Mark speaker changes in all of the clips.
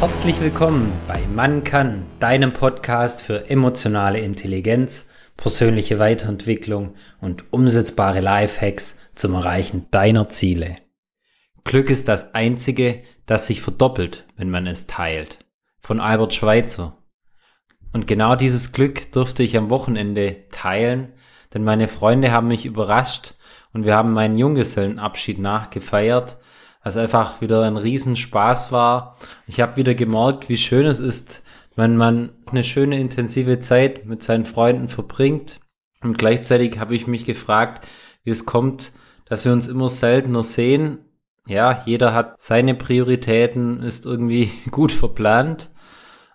Speaker 1: Herzlich willkommen bei Mann kann, deinem Podcast für emotionale Intelligenz, persönliche Weiterentwicklung und umsetzbare Lifehacks zum Erreichen deiner Ziele. Glück ist das einzige, das sich verdoppelt, wenn man es teilt. Von Albert Schweitzer. Und genau dieses Glück durfte ich am Wochenende teilen, denn meine Freunde haben mich überrascht und wir haben meinen Junggesellenabschied nachgefeiert was einfach wieder ein Riesenspaß war. Ich habe wieder gemerkt, wie schön es ist, wenn man eine schöne intensive Zeit mit seinen Freunden verbringt. Und gleichzeitig habe ich mich gefragt, wie es kommt, dass wir uns immer seltener sehen. Ja, jeder hat seine Prioritäten, ist irgendwie gut verplant.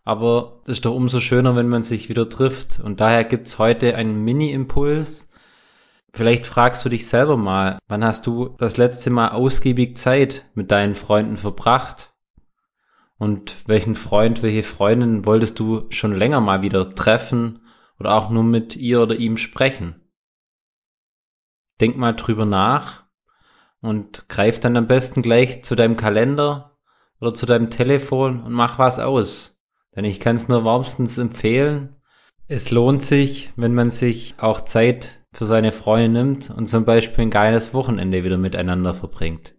Speaker 1: Aber es ist doch umso schöner, wenn man sich wieder trifft. Und daher gibt's heute einen Mini-Impuls, Vielleicht fragst du dich selber mal, wann hast du das letzte Mal ausgiebig Zeit mit deinen Freunden verbracht? Und welchen Freund, welche Freundin wolltest du schon länger mal wieder treffen oder auch nur mit ihr oder ihm sprechen? Denk mal drüber nach und greif dann am besten gleich zu deinem Kalender oder zu deinem Telefon und mach was aus. Denn ich kann es nur warmstens empfehlen. Es lohnt sich, wenn man sich auch Zeit für seine Freunde nimmt und zum Beispiel ein geiles Wochenende wieder miteinander verbringt.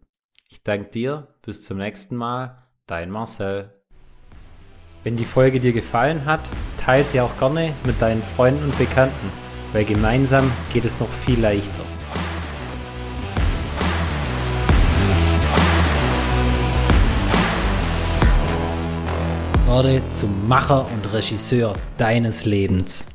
Speaker 1: Ich danke dir, bis zum nächsten Mal, dein Marcel. Wenn die Folge dir gefallen hat, teile sie auch gerne mit deinen Freunden und Bekannten, weil gemeinsam geht es noch viel leichter. Werde zum Macher und Regisseur deines Lebens.